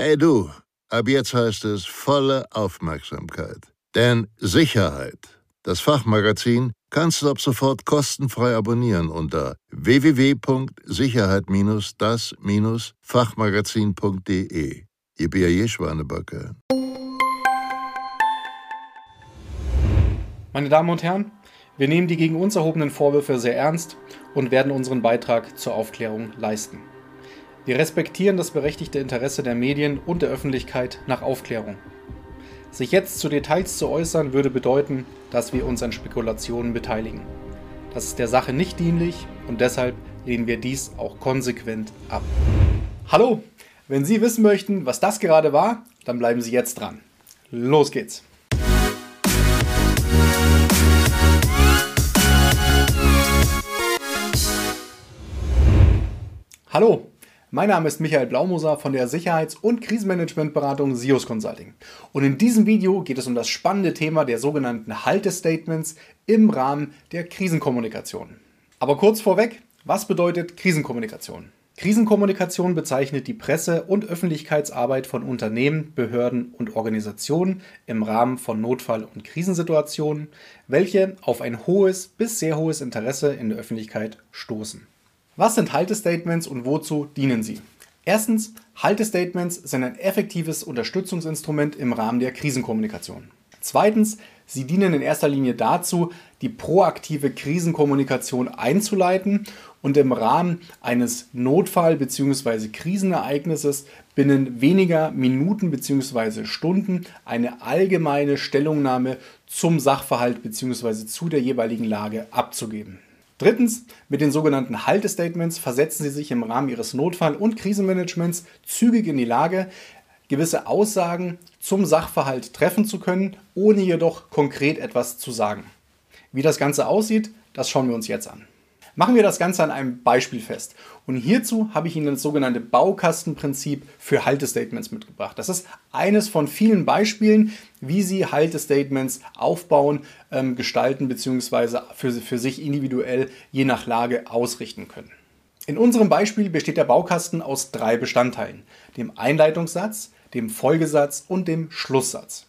Hey du, ab jetzt heißt es volle Aufmerksamkeit. Denn Sicherheit, das Fachmagazin, kannst du ab sofort kostenfrei abonnieren unter www.sicherheit-das-fachmagazin.de. Ihr B.A.J. Schwanebacke. Meine Damen und Herren, wir nehmen die gegen uns erhobenen Vorwürfe sehr ernst und werden unseren Beitrag zur Aufklärung leisten. Wir respektieren das berechtigte Interesse der Medien und der Öffentlichkeit nach Aufklärung. Sich jetzt zu Details zu äußern, würde bedeuten, dass wir uns an Spekulationen beteiligen. Das ist der Sache nicht dienlich und deshalb lehnen wir dies auch konsequent ab. Hallo, wenn Sie wissen möchten, was das gerade war, dann bleiben Sie jetzt dran. Los geht's! Hallo, mein Name ist Michael Blaumoser von der Sicherheits- und Krisenmanagementberatung SIOS Consulting. Und in diesem Video geht es um das spannende Thema der sogenannten Haltestatements im Rahmen der Krisenkommunikation. Aber kurz vorweg, was bedeutet Krisenkommunikation? Krisenkommunikation bezeichnet die Presse- und Öffentlichkeitsarbeit von Unternehmen, Behörden und Organisationen im Rahmen von Notfall- und Krisensituationen, welche auf ein hohes bis sehr hohes Interesse in der Öffentlichkeit stoßen. Was sind Haltestatements und wozu dienen sie? Erstens, Haltestatements sind ein effektives Unterstützungsinstrument im Rahmen der Krisenkommunikation. Zweitens, sie dienen in erster Linie dazu, die proaktive Krisenkommunikation einzuleiten und im Rahmen eines Notfall- bzw. Krisenereignisses binnen weniger Minuten bzw. Stunden eine allgemeine Stellungnahme zum Sachverhalt bzw. zu der jeweiligen Lage abzugeben. Drittens, mit den sogenannten Haltestatements versetzen Sie sich im Rahmen Ihres Notfall- und Krisenmanagements zügig in die Lage, gewisse Aussagen zum Sachverhalt treffen zu können, ohne jedoch konkret etwas zu sagen. Wie das Ganze aussieht, das schauen wir uns jetzt an. Machen wir das Ganze an einem Beispiel fest. Und hierzu habe ich Ihnen das sogenannte Baukastenprinzip für Haltestatements mitgebracht. Das ist eines von vielen Beispielen, wie Sie Haltestatements aufbauen, ähm, gestalten bzw. Für, für sich individuell je nach Lage ausrichten können. In unserem Beispiel besteht der Baukasten aus drei Bestandteilen. Dem Einleitungssatz, dem Folgesatz und dem Schlusssatz.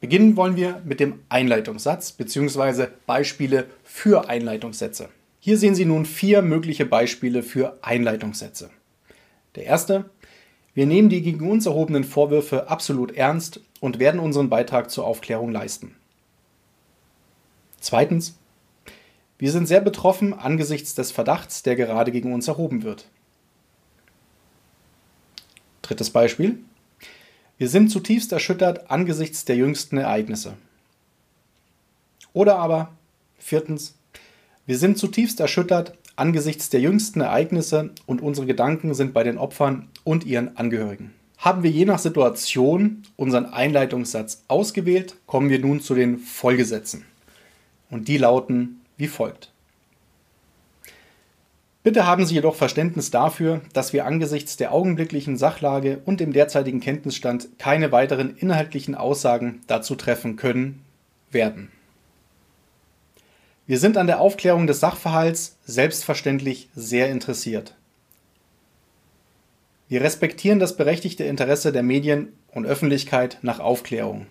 Beginnen wollen wir mit dem Einleitungssatz bzw. Beispiele für Einleitungssätze. Hier sehen Sie nun vier mögliche Beispiele für Einleitungssätze. Der erste, wir nehmen die gegen uns erhobenen Vorwürfe absolut ernst und werden unseren Beitrag zur Aufklärung leisten. Zweitens, wir sind sehr betroffen angesichts des Verdachts, der gerade gegen uns erhoben wird. Drittes Beispiel. Wir sind zutiefst erschüttert angesichts der jüngsten Ereignisse. Oder aber, viertens, wir sind zutiefst erschüttert angesichts der jüngsten Ereignisse und unsere Gedanken sind bei den Opfern und ihren Angehörigen. Haben wir je nach Situation unseren Einleitungssatz ausgewählt, kommen wir nun zu den Folgesätzen. Und die lauten wie folgt. Bitte haben Sie jedoch Verständnis dafür, dass wir angesichts der augenblicklichen Sachlage und dem derzeitigen Kenntnisstand keine weiteren inhaltlichen Aussagen dazu treffen können werden. Wir sind an der Aufklärung des Sachverhalts selbstverständlich sehr interessiert. Wir respektieren das berechtigte Interesse der Medien und Öffentlichkeit nach Aufklärung.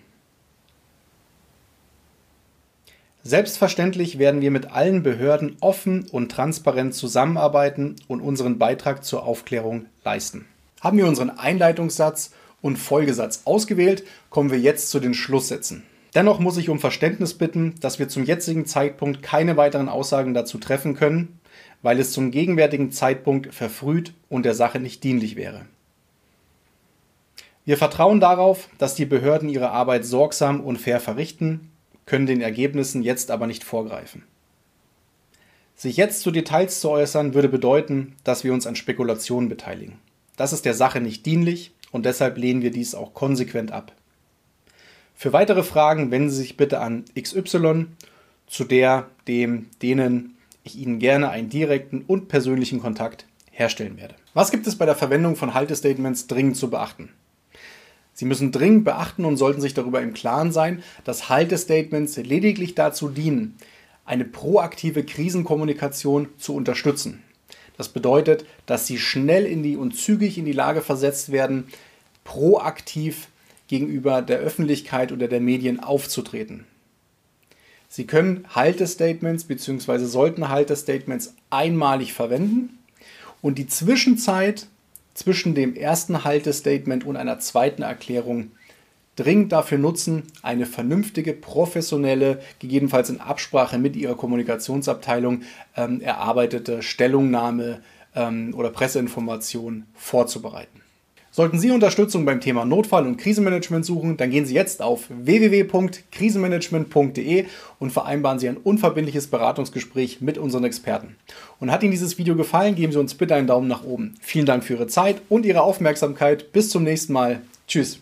Selbstverständlich werden wir mit allen Behörden offen und transparent zusammenarbeiten und unseren Beitrag zur Aufklärung leisten. Haben wir unseren Einleitungssatz und Folgesatz ausgewählt, kommen wir jetzt zu den Schlusssätzen. Dennoch muss ich um Verständnis bitten, dass wir zum jetzigen Zeitpunkt keine weiteren Aussagen dazu treffen können, weil es zum gegenwärtigen Zeitpunkt verfrüht und der Sache nicht dienlich wäre. Wir vertrauen darauf, dass die Behörden ihre Arbeit sorgsam und fair verrichten, können den Ergebnissen jetzt aber nicht vorgreifen. Sich jetzt zu Details zu äußern, würde bedeuten, dass wir uns an Spekulationen beteiligen. Das ist der Sache nicht dienlich und deshalb lehnen wir dies auch konsequent ab. Für weitere Fragen wenden Sie sich bitte an XY, zu der, dem, denen ich Ihnen gerne einen direkten und persönlichen Kontakt herstellen werde. Was gibt es bei der Verwendung von Haltestatements dringend zu beachten? Sie müssen dringend beachten und sollten sich darüber im Klaren sein, dass Haltestatements lediglich dazu dienen, eine proaktive Krisenkommunikation zu unterstützen. Das bedeutet, dass sie schnell in die und zügig in die Lage versetzt werden, proaktiv gegenüber der Öffentlichkeit oder der Medien aufzutreten. Sie können Haltestatements bzw. sollten Haltestatements einmalig verwenden und die Zwischenzeit zwischen dem ersten Haltestatement und einer zweiten Erklärung dringend dafür nutzen, eine vernünftige, professionelle, gegebenenfalls in Absprache mit Ihrer Kommunikationsabteilung ähm, erarbeitete Stellungnahme ähm, oder Presseinformation vorzubereiten. Sollten Sie Unterstützung beim Thema Notfall- und Krisenmanagement suchen, dann gehen Sie jetzt auf www.krisenmanagement.de und vereinbaren Sie ein unverbindliches Beratungsgespräch mit unseren Experten. Und hat Ihnen dieses Video gefallen, geben Sie uns bitte einen Daumen nach oben. Vielen Dank für Ihre Zeit und Ihre Aufmerksamkeit. Bis zum nächsten Mal. Tschüss.